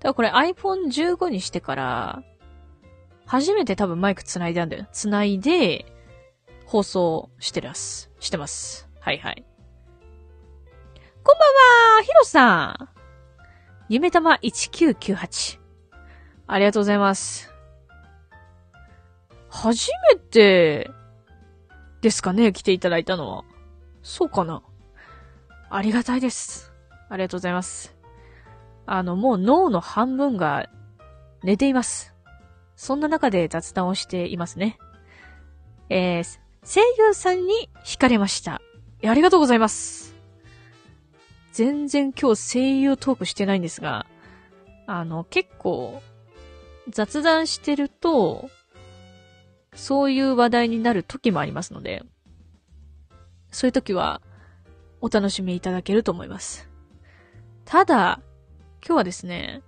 だからこれ iPhone15 にしてから、初めて多分マイク繋いだんだよ。繋いで、放送してます。してます。はいはい。こんばんはヒロさん夢玉1998。ありがとうございます。初めて、ですかね来ていただいたのは。そうかなありがたいです。ありがとうございます。あの、もう脳の半分が寝ています。そんな中で雑談をしていますね。えー、声優さんに惹かれました。ありがとうございます。全然今日声優トークしてないんですが、あの、結構、雑談してると、そういう話題になる時もありますので、そういう時は、お楽しみいただけると思います。ただ、今日はですね、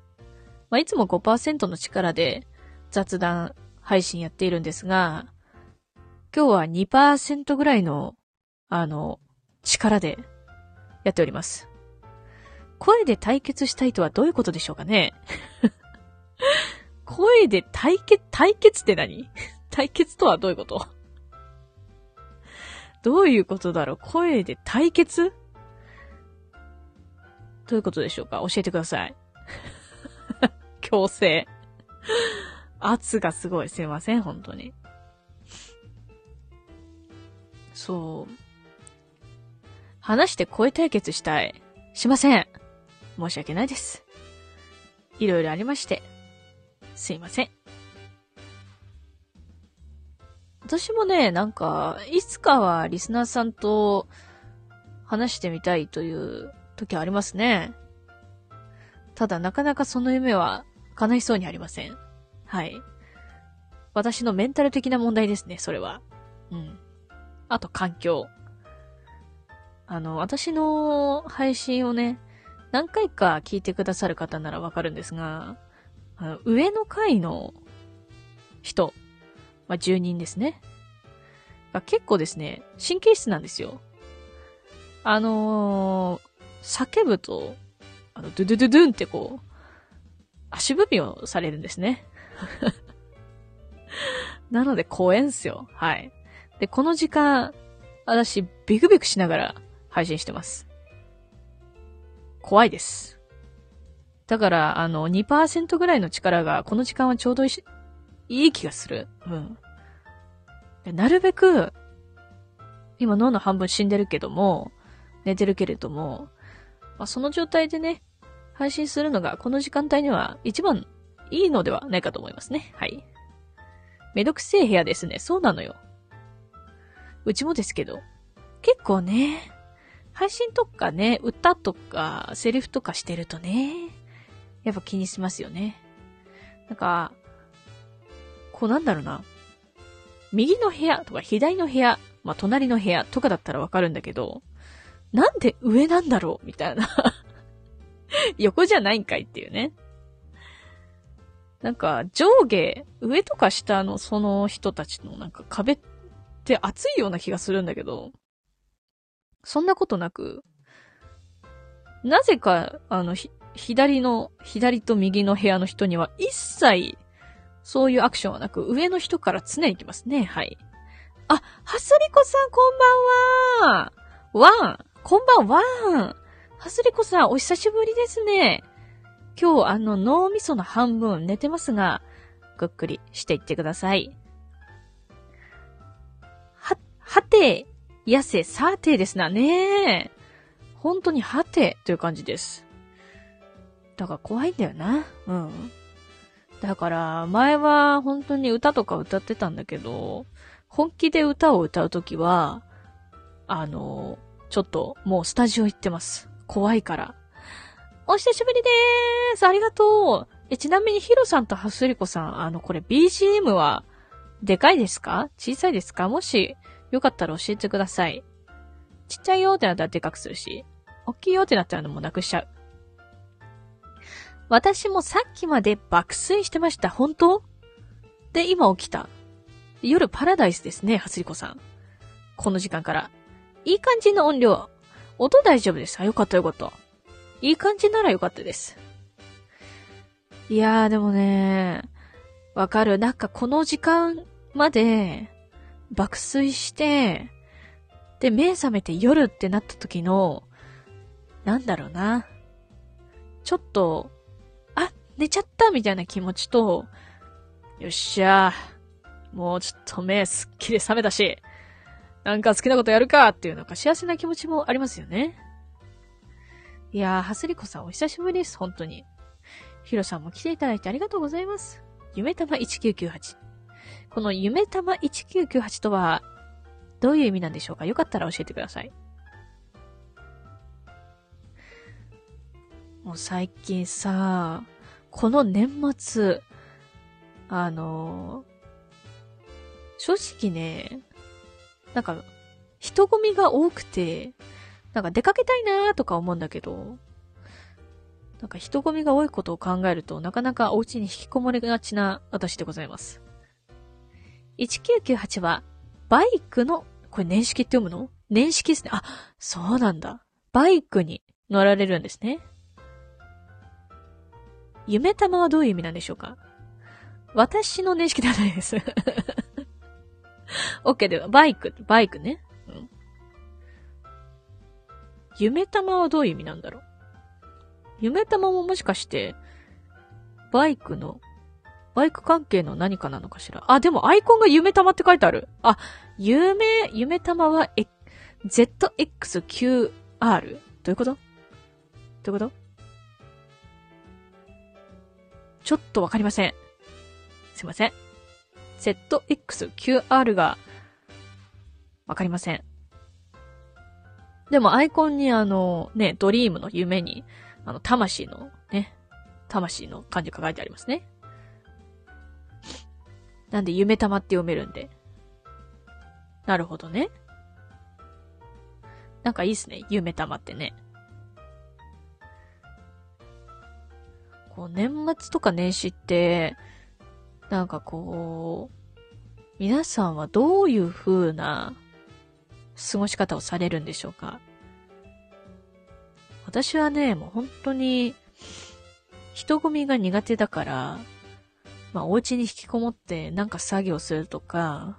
まあ、いつも5%の力で雑談配信やっているんですが、今日は2%ぐらいの、あの、力でやっております。声で対決したいとはどういうことでしょうかね？声で対決、対決って何？対決とはどういうこと？どういうことだろう？声で対決？どういうことでしょうか？教えてください。強制。圧がすごい。すいません、本当に。そう。話して声対決したい。しません。申し訳ないです。いろいろありまして。すいません。私もね、なんか、いつかはリスナーさんと話してみたいという時ありますね。ただなかなかその夢は叶いそうにありません。はい。私のメンタル的な問題ですね、それは。うん。あと環境。あの、私の配信をね、何回か聞いてくださる方ならわかるんですが、あの上の階の人、まあ、住人ですね。が結構ですね、神経質なんですよ。あのー、叫ぶと、あの、ドゥドゥドゥドゥンってこう、足踏みをされるんですね。なので怖えんすよ。はい。で、この時間、私、ビクビクしながら配信してます。怖いです。だから、あの、2%ぐらいの力が、この時間はちょうどいいい気がする。うん。なるべく、今脳の半分死んでるけども、寝てるけれども、まあ、その状態でね、配信するのがこの時間帯には一番いいのではないかと思いますね。はい。めどくせえ部屋ですね。そうなのよ。うちもですけど。結構ね、配信とかね、歌とか、セリフとかしてるとね、やっぱ気にしますよね。なんか、こうなんだろうな。右の部屋とか左の部屋、まあ、隣の部屋とかだったらわかるんだけど、なんで上なんだろう？みたいな 横じゃないんかいっていうね。なんか、上下、上とか下のその人たちのなんか壁って熱いような気がするんだけど、そんなことなく、なぜか、あの、左の、左と右の部屋の人には一切、そういうアクションはなく、上の人から常に来ますね。はい。あ、はすりこさん、こんばんは。ワン、こんばんは。はすりこさん、お久しぶりですね。今日、あの、脳みその半分寝てますが、ぐっくりしていってください。は、はて、やせ、さてですなね。本当にはてという感じです。だから怖いんだよな。うん。だから、前は本当に歌とか歌ってたんだけど、本気で歌を歌うときは、あの、ちょっともうスタジオ行ってます。怖いから。お久しぶりでーすありがとうえ、ちなみにヒロさんとハスリコさん、あの、これ BGM は、でかいですか？小さいですか？もし、よかったら教えてください。ちっちゃいよってなったらでかくするし、大きいよってなったらもうなくしちゃう。私もさっきまで爆睡してました。本当？で、今起きた。夜パラダイスですね、はすりこさん。この時間から。いい感じの音量。音大丈夫です。あ、よかったよかった。いい感じならよかったです。いやーでもね、わかる。なんかこの時間まで爆睡して、で、目覚めて夜ってなった時の、なんだろうな。ちょっと、あ、寝ちゃったみたいな気持ちと、よっしゃもうちょっと目すっきり覚めたし、なんか好きなことやるかっていうなんか幸せな気持ちもありますよね。いやー、はすりこさんお久しぶりです、本当に。ひろさんも来ていただいてありがとうございます。夢玉1998。この夢玉1998とは、どういう意味なんでしょうか？よかったら教えてください。もう最近さ、この年末、あの正直ね、なんか、人混みが多くて、なんか出かけたいなーとか思うんだけど、なんか人混みが多いことを考えると、なかなかお家に引きこもりがちな私でございます。1998は、バイクの、これ年式って読むの？年式ですね。あ、そうなんだ。バイクに乗られるんですね。夢玉はどういう意味なんでしょうか？私の認識ではないです。OK では、バイク、バイクね。うん。夢玉はどういう意味なんだろう？夢玉ももしかして、バイクの、バイク関係の何かなのかしら？あ、でもアイコンが夢玉って書いてある。あ、夢、夢玉は、え、ZXQR? どういうこと？どういうこと？ちょっとわかりません。すいません。ZXQR がわかりません。でもアイコンにあの、ね、ドリームの夢に、あの、魂のね、魂の漢字が書いてありますね。なんで夢玉って読めるんで。なるほどね。なんかいいっすね。夢玉ってね。こう、年末とか年始って、なんかこう、皆さんはどういう風な過ごし方をされるんでしょうか？私はね、もう本当に、人混みが苦手だから、まあ、お家に引きこもってなんか作業するとか、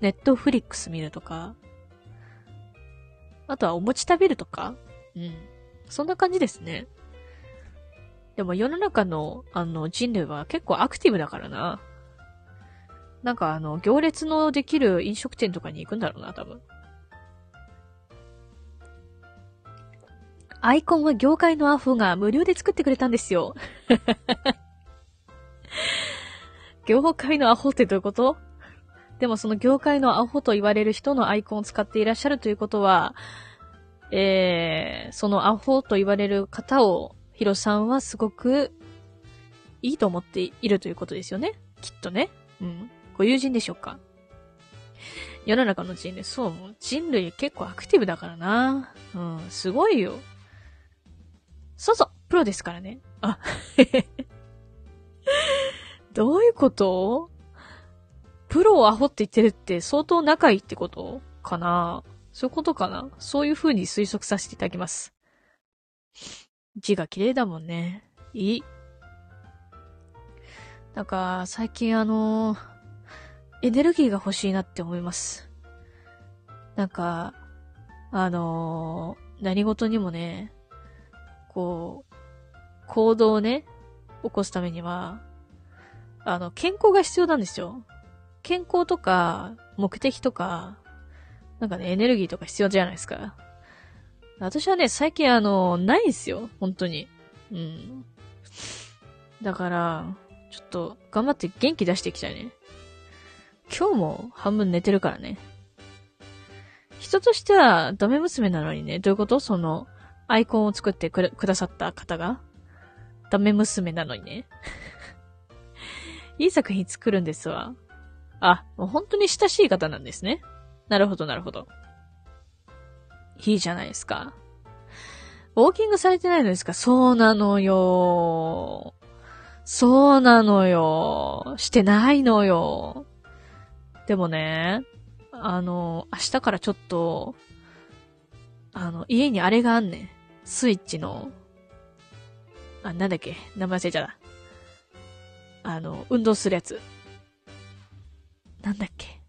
ネットフリックス見るとか、あとはお餅食べるとか、うん。そんな感じですね。でも世の中の、あの、人類は結構アクティブだからな。なんかあの、行列のできる飲食店とかに行くんだろうな、多分。アイコンは業界のアホが無料で作ってくれたんですよ。業界のアホってどういうこと？でもその業界のアホと言われる人のアイコンを使っていらっしゃるということは、えー、そのアホと言われる方をヒロさんはすごくいいと思っているということですよね。きっとね。うん。ご友人でしょうか世の中の人類、そう、もう人類結構アクティブだからな。うん、すごいよ。そうそう、プロですからね。あ、どういうこと？プロをアホって言ってるって相当仲いいってことかなそういうことかなそういう風に推測させていただきます。字が綺麗だもんね。いい。なんか、最近あの、エネルギーが欲しいなって思います。なんか、あの、何事にもね、こう、行動をね、起こすためには、あの、健康が必要なんですよ。健康とか、目的とか、なんかね、エネルギーとか必要じゃないですか。私はね、最近あの、ないんすよ。本当に。うん。だから、ちょっと、頑張って元気出していきたいね。今日も半分寝てるからね。人としてはダメ娘なのにね、どういうこと？その、アイコンを作ってくださった方がダメ娘なのにね。いい作品作るんですわ。あ、もう本当に親しい方なんですね。なるほど、なるほど。いいじゃないですか。ウォーキングされてないのですか？そうなのよ。そうなのよ。してないのよ。でもね、あの、明日からちょっと、あの、家にあれがあんねん。スイッチの、あ、なんだっけ？名前忘れちゃった。あの、運動するやつ。なんだっけ？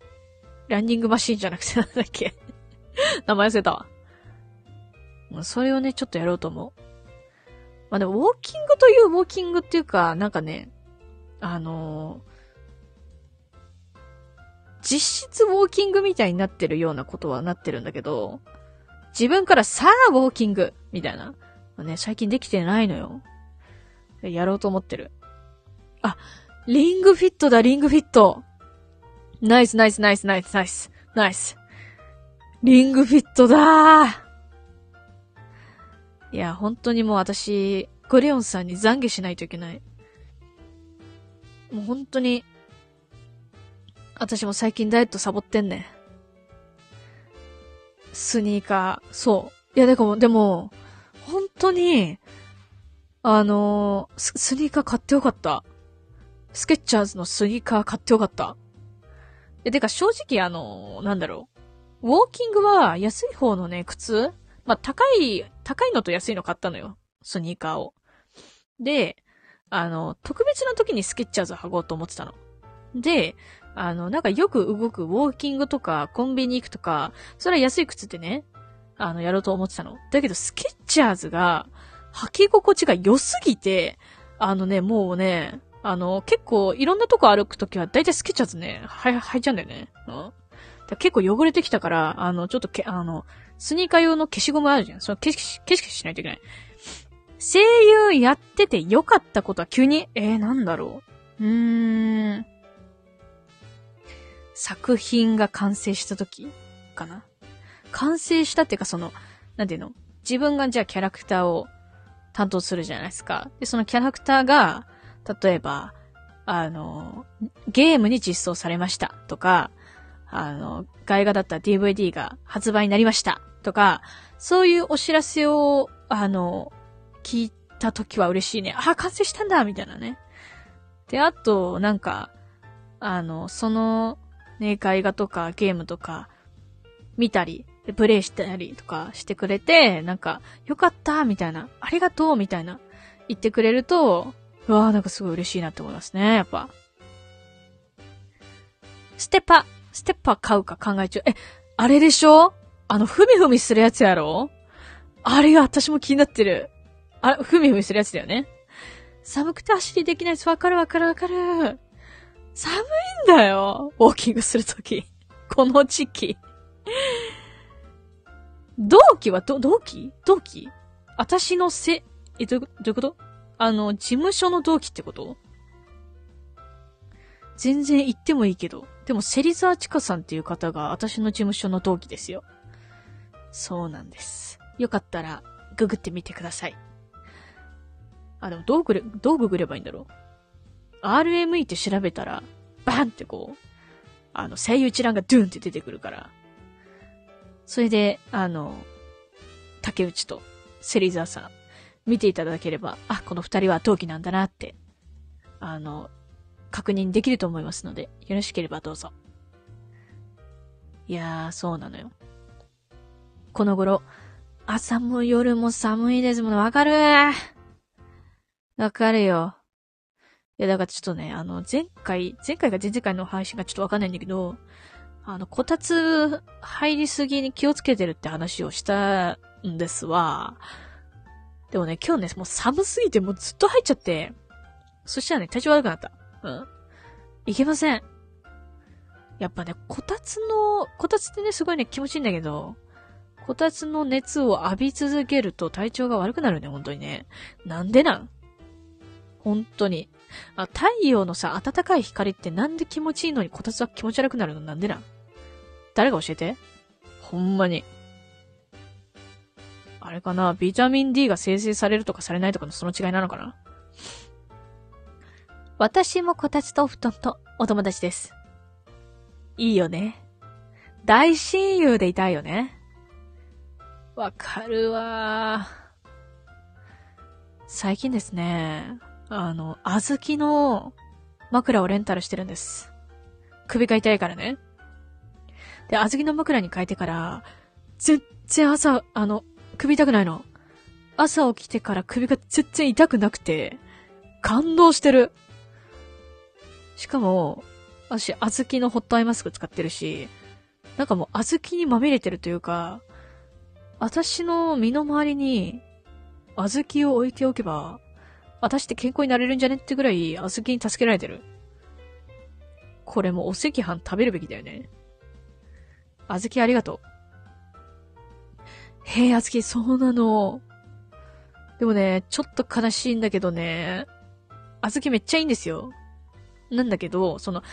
ランニングマシーンじゃなくてなんだっけ？名前忘れたわ。それをね、ちょっとやろうと思う。まあでも、ウォーキングというウォーキングっていうか、なんかね、あのー、実質ウォーキングみたいになってるようなことはなってるんだけど、自分からさあウォーキングみたいな。ね、最近できてないのよ。やろうと思ってる。あ、リングフィットだ、リングフィット。ナイスナイスナイスナイスナイス。ナイス。リングフィットだー。いや、本当にもう私、ゴリオンさんに懺悔しないといけない。もう本当に、私も最近ダイエットサボってんね。スニーカー、そう。いや、でも、でも、本当に、あのス、スニーカー買ってよかった。スケッチャーズのスニーカー買ってよかった。え、てか正直あの、なんだろう。ウォーキングは安い方のね、靴まあ、高い、高いのと安いの買ったのよ。スニーカーを。で、あの、特別な時にスケッチャーズ履こうと思ってたの。で、あの、なんかよく動くウォーキングとか、コンビニ行くとか、それは安い靴ってね、あの、やろうと思ってたの。だけど、スケッチャーズが、履き心地が良すぎて、あのね、もうね、あの、結構いろんなとこ歩くときはだいたいスケッチャーズね、はい、履いちゃうんだよね。うん。結構汚れてきたから、あの、ちょっとけ、あの、スニーカー用の消しゴムあるじゃん。その消し、消し消ししないといけない。声優やってて良かったことは急に、えー、なんだろう？うーん。作品が完成した時かな？完成したっていうかその、なんていうの？自分がじゃあキャラクターを担当するじゃないですか。で、そのキャラクターが、例えば、あの、ゲームに実装されましたとか、あの、外画だった DVD が発売になりましたとか、そういうお知らせを、あの、聞いた時は嬉しいね。あ、完成したんだみたいなね。で、あと、なんか、あの、その、ね、絵画とかゲームとか、見たり、プレイしたりとかしてくれて、なんか、よかったみたいな、ありがとうみたいな、言ってくれると、うわーなんかすごい嬉しいなって思いますね、やっぱ。ステッパ、ステッパー買うか考え中。え、あれでしょ？あの、ふみふみするやつやろ？あれが私も気になってる。あれ、ふみふみするやつだよね。寒くて走りできないです。わかるわかるわかる。寒いんだよ。ウォーキングするとき。この時期。同期はど、同期？同期？私のせ、え、どういうこと？あの、事務所の同期ってこと？全然言ってもいいけど。でも、芹沢千佳さんっていう方が私の事務所の同期ですよ。そうなんです。よかったら、ググってみてください。あ、でも、どうぐれ、どうググればいいんだろう？RME って調べたら、バンってこう、あの、声優一覧がドゥンって出てくるから。それで、あの、竹内と芹沢さん、見ていただければ、あ、この二人は同期なんだなって、あの、確認できると思いますので、よろしければどうぞ。いやー、そうなのよ。この頃、朝も夜も寒いですもん。わかる？わかるよ。いや、だからちょっとね、あの、前回、前回か前々回の配信がちょっとわかんないんだけど、あの、こたつ入りすぎに気をつけてるって話をしたんですわ。でもね、今日ね、もう寒すぎてもうずっと入っちゃって、そしたらね、体調悪くなった。うん。いけません。やっぱね、こたつの、こたつってね、すごいね、気持ちいいんだけど、こたつの熱を浴び続けると体調が悪くなるね、本当にね。なんでなん？本当に。あ、太陽のさ、暖かい光ってなんで気持ちいいのにこたつは気持ち悪くなるの？なんでなん？誰が教えて？ほんまに。あれかな？ビタミン D が生成されるとかされないとかのその違いなのかな？私もこたつとお布団とお友達です。いいよね。大親友でいたいよね。わかるわ最近ですね、あの、小豆の枕をレンタルしてるんです。首が痛いからね。で、小豆の枕に変えてから、全然朝、あの、首痛くないの。朝起きてから首が全然痛くなくて、感動してる。しかも、私、小豆のホットアイマスク使ってるし、なんかもう小豆にまみれてるというか、私の身の回りに、小豆を置いておけば、私って健康になれるんじゃねってぐらい、小豆に助けられてる。これもお赤飯食べるべきだよね。小豆ありがとう。へえ、小豆、そうなの。でもね、ちょっと悲しいんだけどね、小豆めっちゃいいんですよ。なんだけど、その、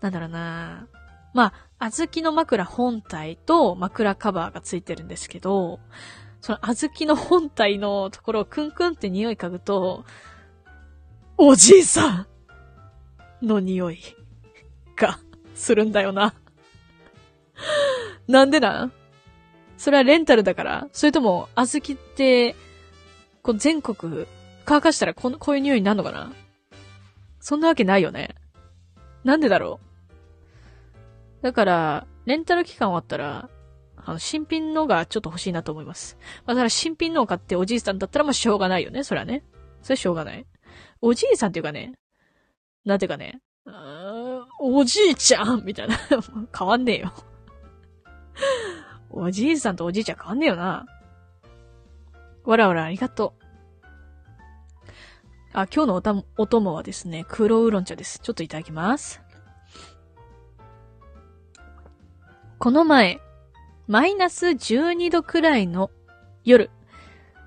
なんだろうな。まあ、小豆の枕本体と枕カバーがついてるんですけど、その小豆の本体のところをクンクンって匂い嗅ぐと、おじいさんの匂いがするんだよな。なんでなん？それはレンタルだから。それとも、小豆って、こう全国乾かしたらこの、こういう匂いになるのかな？そんなわけないよね。なんでだろう？だから、レンタル期間終わったら、あの、新品のがちょっと欲しいなと思います。まあ、だから新品のを買っておじいさんだったらもうしょうがないよね。それはね。それしょうがない。おじいさんっていうかね、なんていうかね、おじいちゃん みたいな。変わんねえよおじいさんとおじいちゃん変わんねえよな。わらわらありがとう。あ、今日のおた、お供はですね、黒ウーロン茶です。ちょっといただきます。この前、マイナス12度くらいの夜、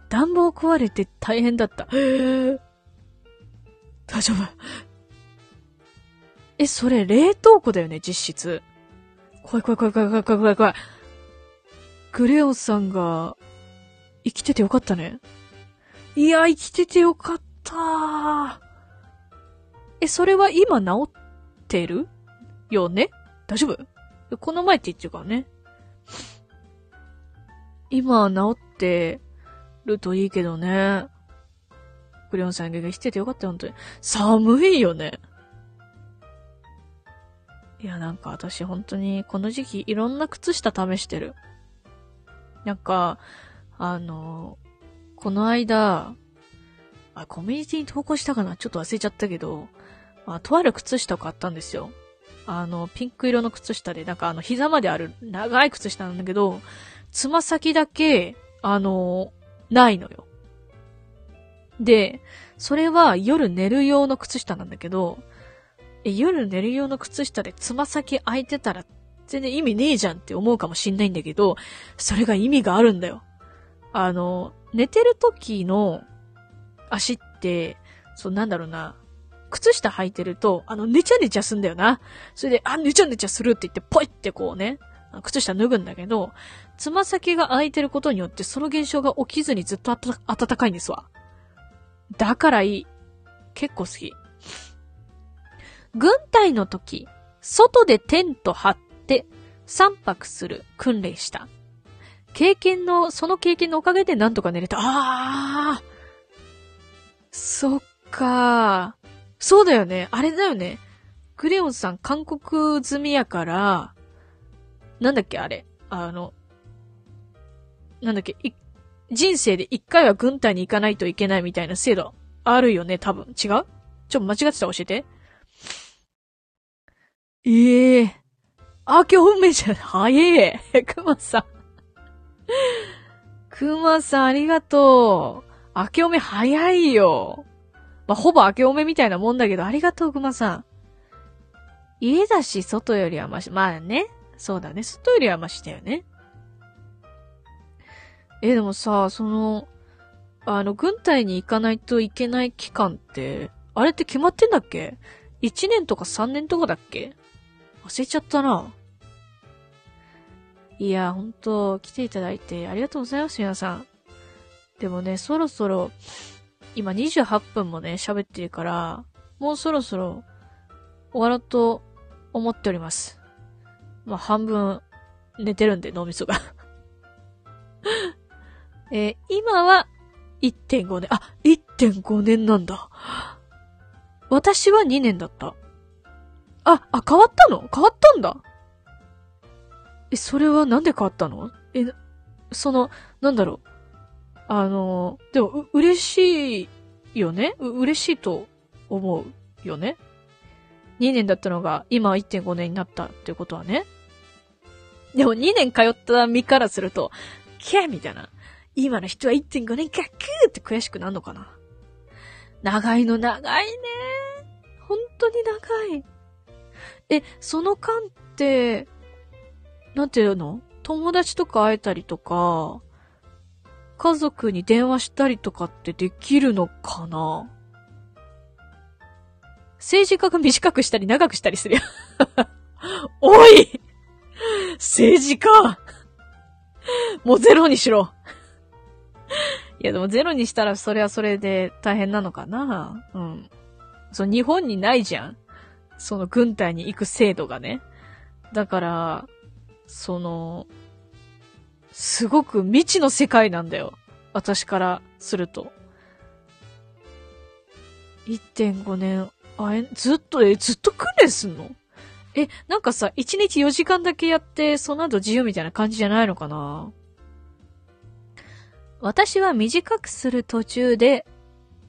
暖房壊れて大変だった。大丈夫？え、それ冷凍庫だよね、実質。怖い怖い怖い怖い怖い怖い怖い。グレオンさんが、生きててよかったね。いや、生きててよかったえ、それは今治ってる？よね？大丈夫？この前って言っちゃうからね。今治ってるといいけどね。グレオンさんが生きててよかったよ、本当に。寒いよね。いや、なんか私本当にこの時期いろんな靴下試してる。なんか、あの、この間、あ、コミュニティに投稿したかな？ちょっと忘れちゃったけど、まあ、とある靴下を買ったんですよ。あの、ピンク色の靴下で、なんかあの、膝まである長い靴下なんだけど、つま先だけ、あの、ないのよ。で、それは夜寝る用の靴下なんだけど、え、夜寝る用の靴下でつま先開いてたら全然意味ねえじゃんって思うかもしんないんだけど、それが意味があるんだよ。あの、寝てる時の足って、そうなんだろうな、靴下履いてると、あの、ねちゃねちゃすんだよな。それで、あ、ねちゃねちゃするって言って、ポイってこうね、靴下脱ぐんだけど、つま先が開いてることによって、その現象が起きずにずっと暖かいんですわ。だからいい。結構好き。軍隊の時、外でテント張って3泊する訓練した。経験の、その経験のおかげでなんとか寝れた。ああそっかそうだよね。あれだよね。クレヨンさん韓国済みやから、なんだっけあれ。あの、なんだっけ、人生で一回は軍隊に行かないといけないみたいな制度あるよね、多分。違う？ちょっと間違ってたら教えて。ええー。あ、今日めじゃ、早え。くまさん。くまさんありがとう。明けおめ早いよ。まあ、ほぼ明けおめみたいなもんだけど、ありがとう、くまさん。家だし、外よりはまし、まあね。そうだね。外よりはましだよね。え、でもさ、その、あの、軍隊に行かないといけない期間って、あれって決まってんだっけ ?1 年とか3年とかだっけ？忘れちゃったな。いや、ほんと、来ていただいてありがとうございます、皆さん。でもね、そろそろ、今28分もね、喋ってるから、もうそろそろ終わろうと思っております。まあ、半分寝てるんで、脳みそが えー、今は1.5年、あ、1.5年なんだ。私は2年だった。あ、あ、変わったの？変わったんだ。え、それはなんで変わったの？え、その、なんだろう？あの、でも、う、嬉しいよね？う、嬉しいと思うよね？2年だったのが、今は1.5年になったってことはね。でも2年通った身からすると、キャーみたいな。今の人は1.5年かくーって悔しくなるのかな？長いの長いね。本当に長い。え、その間って、なんていうの？友達とか会えたりとか、家族に電話したりとかってできるのかな？政治家が短くしたり長くしたりするよ。おい政治家もうゼロにしろいやでもゼロにしたらそれはそれで大変なのかな？うん。そう、日本にないじゃん。その軍隊に行く制度がね。だから、その、すごく未知の世界なんだよ。私からすると。1.5年、あえ、ずっと、え、ずっと訓練すんの？え、なんかさ、1日4時間だけやって、その後自由みたいな感じじゃないのかな？私は短くする途中で、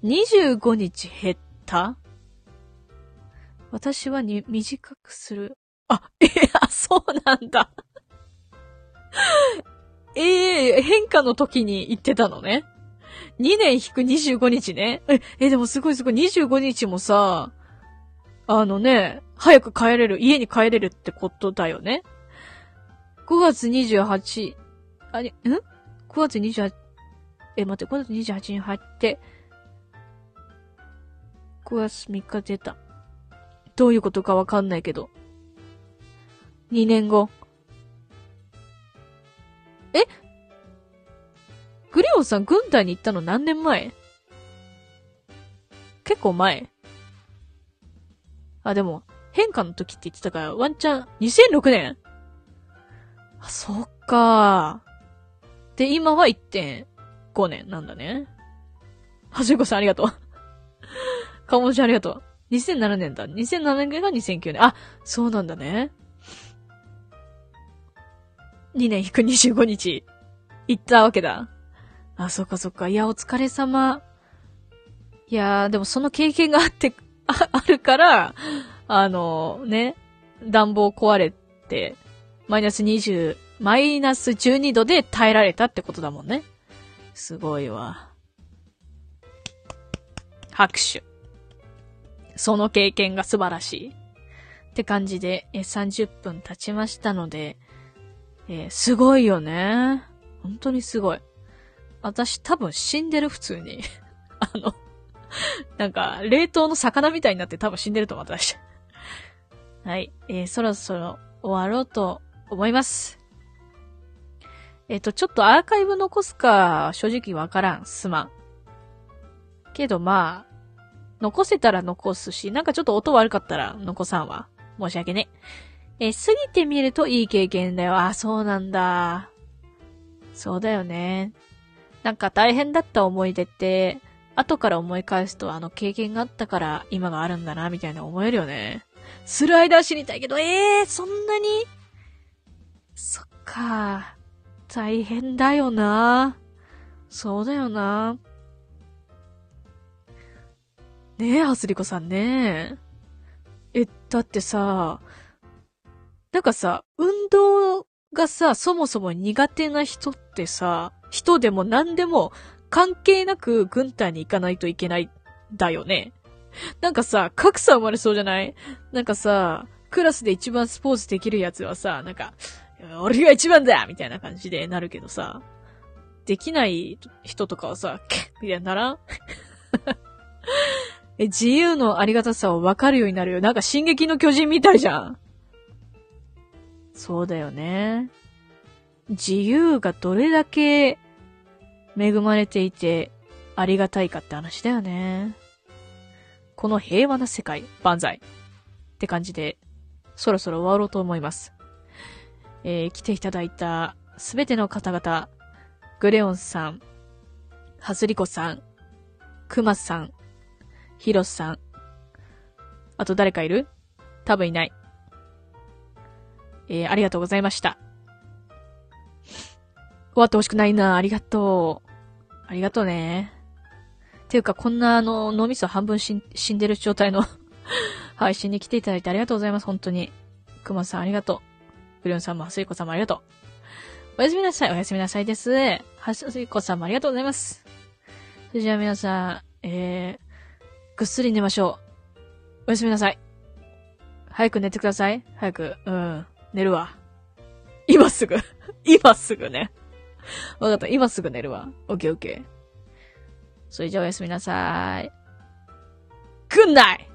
25日減った私はに短くする。あ、え、あ、そうなんだ。ええー、変化の時に言ってたのね。2年引く25日ね。え、え、でもすごいすごい。25日もさ、あのね、早く帰れる、家に帰れるってことだよね。5月28、あれ、ん ?5 月28、え、待って、5月28に入って、5月3日出た。どういうことかわかんないけど。2年後。グリオンさん軍隊に行ったの何年前？結構前あ、でも、変化の時って言ってたから、ワンチャン、2006年あ、そっかで、今は1.5年なんだね。はじこさんありがとう。かもちゃんありがとう。2007年だ。2007年が2009年。あ、そうなんだね。2年引く25日、行ったわけだ。あ、そっかそっか。いや、お疲れ様。いやー、でもその経験があって、あ、あるから、あの、ね、暖房壊れて、マイナス20、マイナス12度で耐えられたってことだもんね。すごいわ。拍手。その経験が素晴らしい。って感じで、え30分経ちましたので、えー、すごいよね。本当にすごい。私多分死んでる普通に。あの、なんか、冷凍の魚みたいになって多分死んでると思う、私。はい。えー、そろそろ終わろうと思います。えっ、ー、と、ちょっとアーカイブ残すか、正直わからん。すまん。けどまあ、残せたら残すし、なんかちょっと音悪かったら残さんわ。申し訳ね。え過ぎてみるといい経験だよ。あ、そうなんだ。そうだよね。なんか大変だった思い出って、後から思い返すとあの経験があったから今があるんだな、みたいな思えるよね。スライダー知りたいけど、ええー、そんなに？そっか。大変だよな。そうだよな。ねえ、はすりこさんね。え、だってさ、なんかさ、運動がさ、そもそも苦手な人ってさ、人でも何でも関係なく軍隊に行かないといけないだよね。なんかさ、格差生まれそうじゃない？なんかさ、クラスで一番スポーツできるやつはさ、なんか、俺が一番だみたいな感じでなるけどさ、できない人とかはさ、いにならん？え、自由のありがたさを分かるようになるよ。なんか進撃の巨人みたいじゃん。そうだよね。自由がどれだけ恵まれていてありがたいかって話だよね。この平和な世界、万歳。って感じで、そろそろ終わろうと思います。えー、来ていただいたすべての方々、グレオンさん、ハズリコさん、クマさん、ヒロさん。あと誰かいる？多分いない。えー、ありがとうございました。終わってほしくないな。ありがとう。ありがとうね。ていうか、こんなあの、脳みそ半分死んでる状態の 配信に来ていただいてありがとうございます。本当に。くまさんありがとう。ブリオンさんもはすいこさんもありがとう。おやすみなさい。おやすみなさいです。はすいこさんもありがとうございます。それじゃあ皆さん、えー、ぐっすり寝ましょう。おやすみなさい。早く寝てください。早く、うん、寝るわ。今すぐ。今すぐね。わかった。今すぐ寝るわ。オッケーオッケー。それじゃあおやすみなさーい。くんない